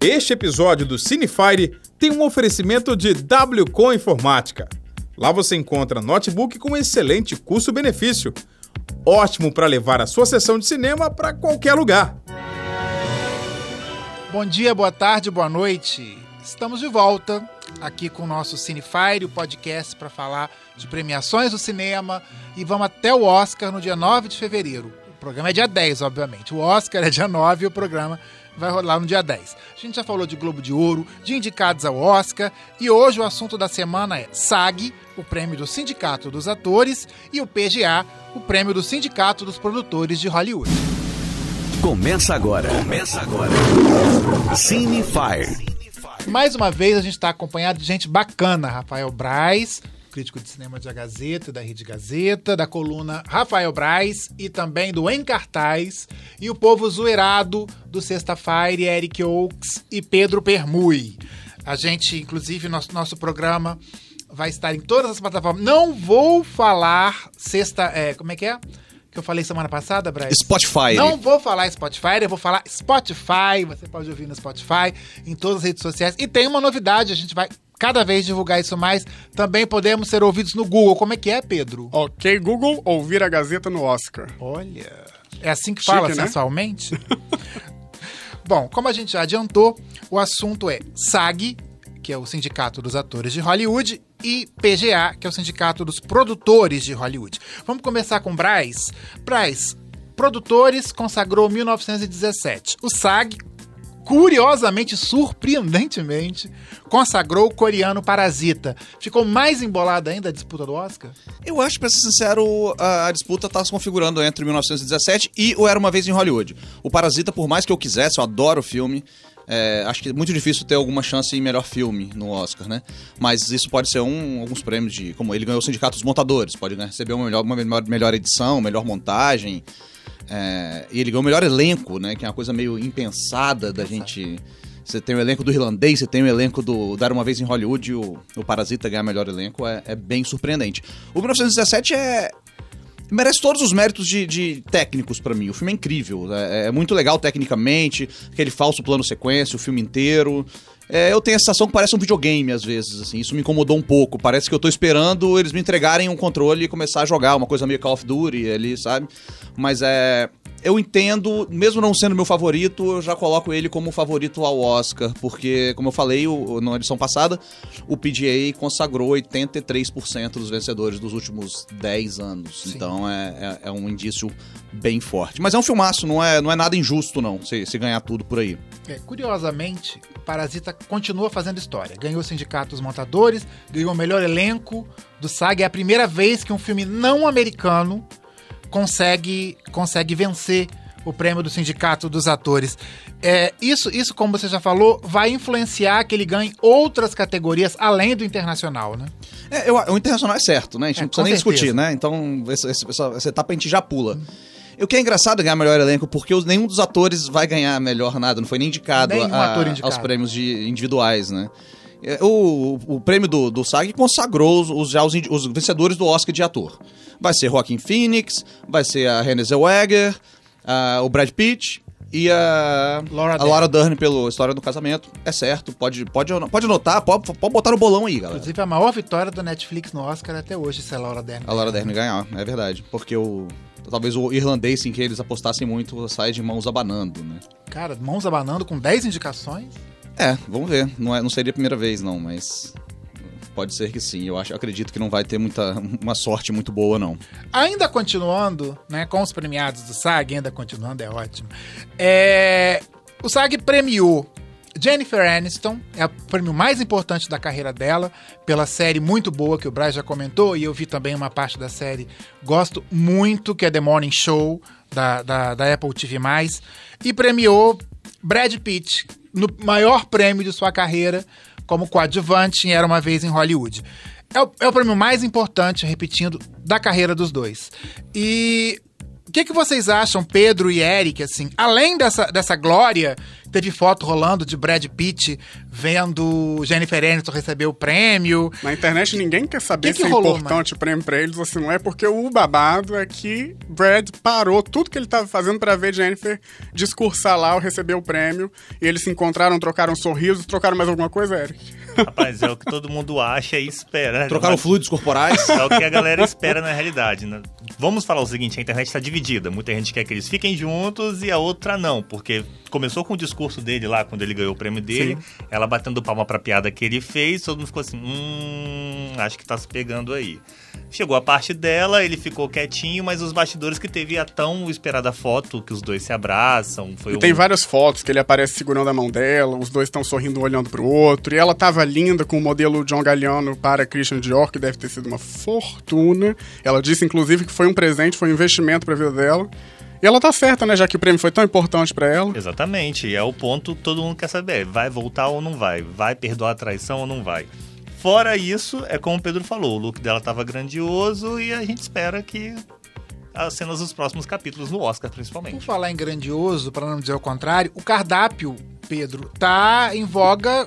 Este episódio do Cinefire tem um oferecimento de WCom Informática. Lá você encontra notebook com excelente custo-benefício. Ótimo para levar a sua sessão de cinema para qualquer lugar. Bom dia, boa tarde, boa noite. Estamos de volta aqui com o nosso Cinefire, o podcast para falar de premiações do cinema e vamos até o Oscar no dia 9 de fevereiro. O programa é dia 10, obviamente. O Oscar é dia 9 e o programa vai rolar no dia 10. A gente já falou de Globo de Ouro, de indicados ao Oscar, e hoje o assunto da semana é SAG, o prêmio do Sindicato dos Atores, e o PGA, o prêmio do Sindicato dos Produtores de Hollywood. Começa agora. Começa agora. Cine Fire. Mais uma vez a gente está acompanhado de gente bacana, Rafael Braz, crítico de cinema da Gazeta, da Rede Gazeta, da coluna Rafael Braz e também do Em Cartaz, e o povo zoeirado do Sexta-feira, Eric Oaks e Pedro Permui. A gente, inclusive, nosso, nosso programa vai estar em todas as plataformas. Não vou falar sexta. É, como é que é? Que eu falei semana passada, Braz? Spotify. Não vou falar Spotify, eu vou falar Spotify. Você pode ouvir no Spotify, em todas as redes sociais. E tem uma novidade, a gente vai cada vez divulgar isso mais. Também podemos ser ouvidos no Google. Como é que é, Pedro? Ok, Google, ouvir a Gazeta no Oscar. Olha. É assim que fala Chique, né? sensualmente? Bom, como a gente já adiantou, o assunto é SAG, que é o Sindicato dos Atores de Hollywood, e PGA, que é o Sindicato dos Produtores de Hollywood. Vamos começar com Braz. Braz, Produtores consagrou 1917. O SAG, curiosamente, surpreendentemente, consagrou o coreano Parasita. Ficou mais embolada ainda a disputa do Oscar? Eu acho, pra ser sincero, a, a disputa tá se configurando entre 1917 e o Era Uma Vez em Hollywood. O Parasita, por mais que eu quisesse, eu adoro o filme. é, acho que é muito difícil ter alguma chance em melhor filme no Oscar, né? Mas isso pode ser um, alguns prêmios de. Como ele ganhou o Sindicato dos Montadores, pode né, receber uma melhor, uma melhor, melhor edição, melhor montagem. É, e ele ganhou o melhor elenco, né? Que é uma coisa meio impensada da gente. Você tem o elenco do irlandês, você tem o elenco do Dar Uma Vez em Hollywood e o, o Parasita ganhar melhor elenco é, é bem surpreendente. O 1917 é, merece todos os méritos de, de técnicos pra mim. O filme é incrível, é, é muito legal tecnicamente, aquele falso plano sequência, o filme inteiro. É, eu tenho a sensação que parece um videogame às vezes, assim, isso me incomodou um pouco. Parece que eu tô esperando eles me entregarem um controle e começar a jogar, uma coisa meio Call of Duty ali, sabe? Mas é. Eu entendo, mesmo não sendo meu favorito, eu já coloco ele como favorito ao Oscar, porque, como eu falei o- na edição passada, o PGA consagrou 83% dos vencedores dos últimos 10 anos. Então é, é- é um indício bem forte. Mas é um filmaço, não é, não é nada injusto, não, se, se ganhar tudo por aí. É, curiosamente, Parasita continua fazendo história. Ganhou o Sindicato dos Montadores, ganhou o melhor elenco do SAG. É a primeira vez que um filme não americano consegue, consegue vencer o prêmio do Sindicato dos Atores. É, isso, isso, como você já falou, vai influenciar que ele ganhe outras categorias além do internacional, né? É, eu- o internacional é certo, né? A gente É, não precisa nem certeza. discutir, né? Então, esse- esse- essa, essa etapa a gente já pula. O que é engraçado ganhar melhor elenco, porque os- nenhum dos atores vai ganhar melhor nada, não foi nem indicado, a- indicado. aos prêmios de individuais, né? É, O, o prêmio do, do SAG consagrou os, os- já os, os vencedores do Oscar de ator. Vai ser Joaquin Phoenix, vai ser a Renée Zellweger, a- o Brad Pitt e a Laura a Dern. Laura Dern pelo História do Casamento. É certo, pode, pode, pode anotar, pode, pode botar no bolão aí, galera. Inclusive, a maior vitória do Netflix no Oscar até hoje, se é Laura Dern. A Laura Dern ganhar, é verdade. Porque o. Talvez o irlandês, em que eles apostassem muito, sai de mãos abanando, né? Cara, mãos abanando com 10 indicações. É, vamos ver. Não, é, não seria a primeira vez, não, mas. Pode ser que sim. Eu acho, eu acredito que não vai ter muita, uma sorte muito boa, não. Ainda continuando, né, com os premiados do SAG, ainda continuando, é ótimo. É, o SAG premiou Jennifer Aniston, é o prêmio mais importante da carreira dela, pela série muito boa que o Braz já comentou, e eu vi também uma parte da série, gosto muito, que é The Morning Show, da, da, da Apple TV+, e premiou Brad Pitt no maior prêmio de sua carreira como coadjuvante em Era Uma Vez em Hollywood. É o, é o prêmio mais importante, repetindo, da carreira dos dois. E o que, que vocês acham, Pedro e Eric, assim, além dessa, dessa glória teve foto rolando de Brad Pitt vendo Jennifer Aniston receber o prêmio. Na internet ninguém quer saber Que que se é rolou, importante o prêmio pra eles ou se não é, porque o babado é que Brad parou tudo que ele tava fazendo pra ver Jennifer discursar lá ou receber o prêmio. E eles se encontraram, trocaram sorrisos, trocaram mais alguma coisa, Eric? Rapaz, é o que todo mundo acha e espera. né? Trocaram Mas fluidos corporais. É o que a galera espera na realidade. né? Vamos falar o seguinte, a internet está dividida. Muita gente quer que eles fiquem juntos e a outra não, porque começou com o discurso dele lá, quando ele ganhou o prêmio dele, ela batendo palma pra piada que ele fez, todo mundo ficou assim, hum, acho que tá se pegando aí. Chegou a parte dela, ele ficou quietinho, mas os bastidores que teve a tão esperada foto, que os dois se abraçam, foi E um... tem várias fotos que ele aparece segurando a mão dela, os dois estão sorrindo um olhando pro outro, e ela tava linda com o modelo John Galliano para Christian Dior, que deve ter sido uma fortuna. Ela disse, inclusive, que foi um presente, foi um investimento pra vida dela. E ela tá certa, né, já que o prêmio foi tão importante pra ela. Exatamente, é o ponto que todo mundo quer saber. Vai voltar ou não vai? Vai perdoar a traição ou não vai? Fora isso, é como o Pedro falou, o look dela tava grandioso e a gente espera que as cenas dos próximos capítulos no Oscar, Por principalmente. falar em grandioso, para não dizer o contrário, o cardápio, Pedro, tá em voga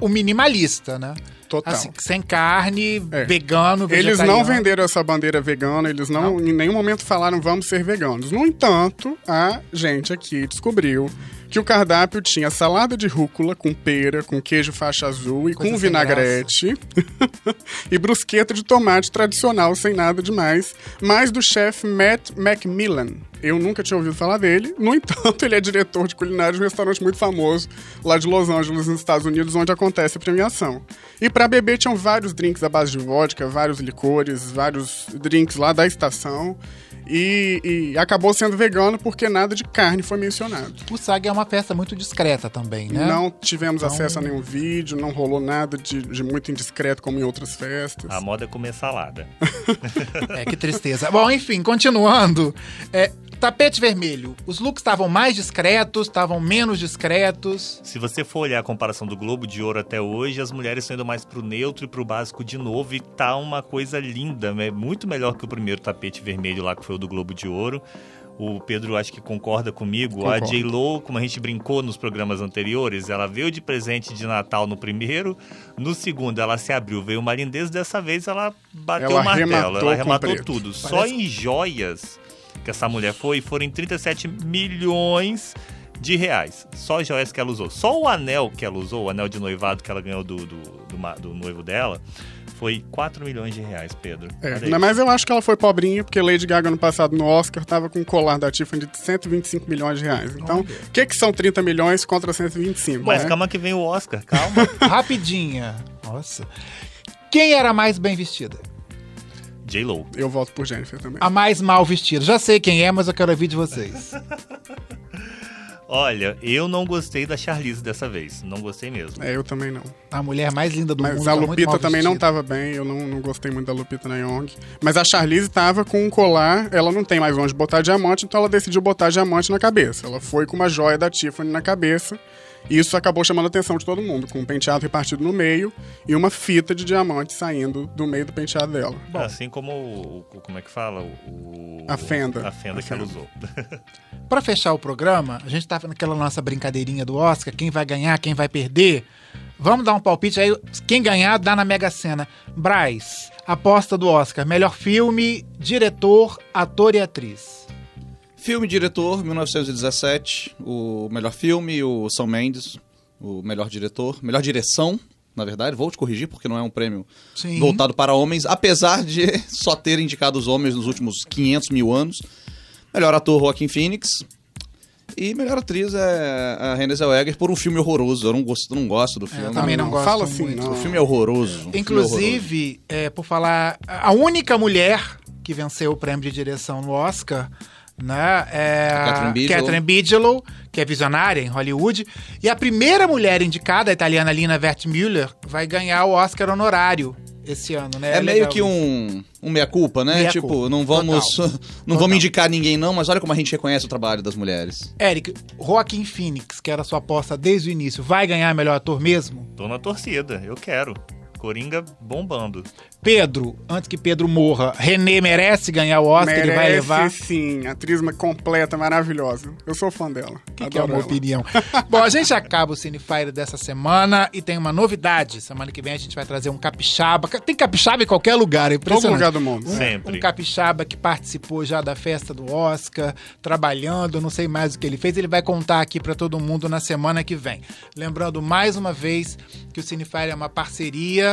o minimalista, né? Total. Assim, sem carne, É. vegano, Eles vegetariano. não venderam essa bandeira vegana, eles não, em nenhum momento falaram vamos ser veganos. No entanto, a gente aqui descobriu que o cardápio tinha salada de rúcula com pera, com queijo faixa azul e Coisa com vinagrete. e brusqueta de tomate tradicional, sem nada demais. Mais do chefe Matt Macmillan. Eu nunca tinha ouvido falar dele. No entanto, ele é diretor de culinária de um restaurante muito famoso lá de Los Angeles, nos Estados Unidos, onde acontece a premiação. E para beber tinham vários drinks à base de vodka, vários licores, vários drinks lá da estação. E, e acabou sendo vegano porque nada de carne foi mencionado. O SAG é uma festa muito discreta também, né? Não tivemos Então- acesso a nenhum vídeo, não rolou nada de, de muito indiscreto como em outras festas. A moda é comer salada. É, que tristeza. Bom, enfim, continuando. É, tapete vermelho. Os looks estavam mais discretos, estavam menos discretos. Se você for olhar a comparação do Globo de Ouro até hoje, as mulheres estão indo mais pro neutro e pro básico de novo e tá uma coisa linda, é muito melhor que o primeiro tapete vermelho lá que foi o do Globo de Ouro. O Pedro acho que concorda comigo. A Concordo. J-Lo, como a gente brincou nos programas anteriores, ela veio de presente de Natal no primeiro, no segundo ela se abriu, veio uma lindez, dessa vez ela bateu Ela o martelo, ela arrematou tudo. Só Parece- em joias que essa mulher foi, foram 37 milhões de reais. Só joias que ela usou. Só o anel que ela usou, o anel de noivado que ela ganhou do, do, do, do noivo dela, foi 4 milhões de reais, Pedro. É, mas eu acho que ela foi pobrinha, porque Lady Gaga no passado no Oscar tava com um colar da Tiffany de 125 milhões de reais. Então, o que, que são 30 milhões contra 125? Mas né? calma que vem o Oscar, calma. Rapidinha. Nossa. Quem era a mais bem vestida? J-Lo. Eu voto por Jennifer também. A mais mal vestida. Já sei quem é, mas eu quero ouvir de vocês. Olha, eu não gostei da Charlize dessa vez. Não gostei mesmo. É, eu também não. A mulher mais linda do Mas mundo. a tá muito Lupita também não tava bem, eu não, não gostei muito da Lupita Nyong. Mas a Charlize tava com um colar, ela não tem mais onde botar diamante, então ela decidiu botar diamante na cabeça. Ela foi com uma joia da Tiffany na cabeça. E isso acabou chamando a atenção de todo mundo, com um penteado repartido no meio e uma fita de diamante saindo do meio do penteado dela. Assim como o, o- Como é que fala? O, A fenda. A fenda A que ela fenda. usou. Pra fechar o programa, a gente tá naquela nossa brincadeirinha do Oscar, quem vai ganhar, quem vai perder. Vamos dar um palpite aí, quem ganhar dá na Mega Sena. Braz, aposta do Oscar, melhor filme, diretor, ator e atriz. Filme diretor, 1917. O melhor filme, o São Mendes. O melhor diretor. Melhor direção, na verdade. Vou te corrigir, porque não é um prêmio Sim. voltado para homens, apesar de só ter indicado os homens nos últimos 500 mil anos. Melhor ator, Joaquim Phoenix. E melhor atriz é a Renée Zellweger por um filme horroroso. Eu não gosto, não gosto do filme. eu também não gosto Fala assim, não. O filme é horroroso. o filme é horroroso. Inclusive, é, por falar, a única mulher que venceu o prêmio de direção no Oscar, né, é a Catherine Bigelow. Catherine Bigelow, que é visionária em Hollywood, e a primeira mulher indicada, a italiana Lina Wertmüller, vai ganhar o Oscar honorário esse ano, né? É, meio legal que isso. um, um meia-culpa, né? Meia tipo, culpa. não vamos não Total. vamos indicar ninguém não, mas olha como a gente reconhece o trabalho das mulheres. Eric, Joaquim Phoenix, que era sua aposta desde o início, vai ganhar melhor ator mesmo? Tô na torcida, eu quero. Coringa bombando. Pedro, antes que Pedro morra, René merece ganhar o Oscar, ele vai Merece, levar. sim. Atriz completa, maravilhosa. Eu sou fã dela. Que, que é Adoro uma opinião? Bom, a gente acaba o Cinefire dessa semana e tem uma novidade. Semana que vem a gente vai trazer um capixaba. Tem capixaba em qualquer lugar, é Todo impressionante. lugar do mundo. Sempre. Um capixaba que participou já da festa do Oscar, trabalhando, não sei mais o que ele fez. Ele vai contar aqui pra todo mundo na semana que vem. Lembrando mais uma vez que o Cinefire é uma parceria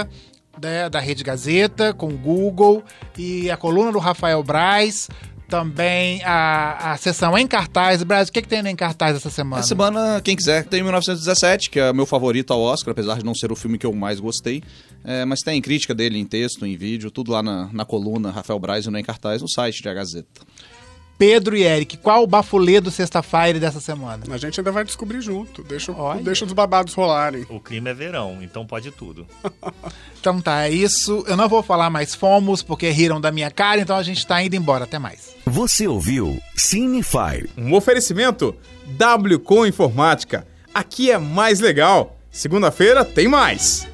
né, da Rede Gazeta com o Google e a coluna do Rafael Braz. Também a, a sessão em cartaz. Braz, o que, que tem em cartaz essa semana? Essa semana, quem quiser, tem 1917, que é meu favorito ao Oscar, apesar de não ser o filme que eu mais gostei. É, mas tem crítica dele em texto, em vídeo, tudo lá na, na coluna Rafael Braz e no Em Cartaz, no site da Gazeta. Pedro e Eric, qual o bafulê do Sexta-feira dessa semana? A gente ainda vai descobrir junto. Deixa, Olha. deixa os babados rolarem. O clima é verão, então pode tudo. Então tá, é isso. Eu não vou falar mais fomos, porque riram da minha cara, então a gente tá indo embora. Até mais. Você ouviu Cinefire. Um oferecimento W com Informática. Aqui é mais legal. Segunda-feira tem mais.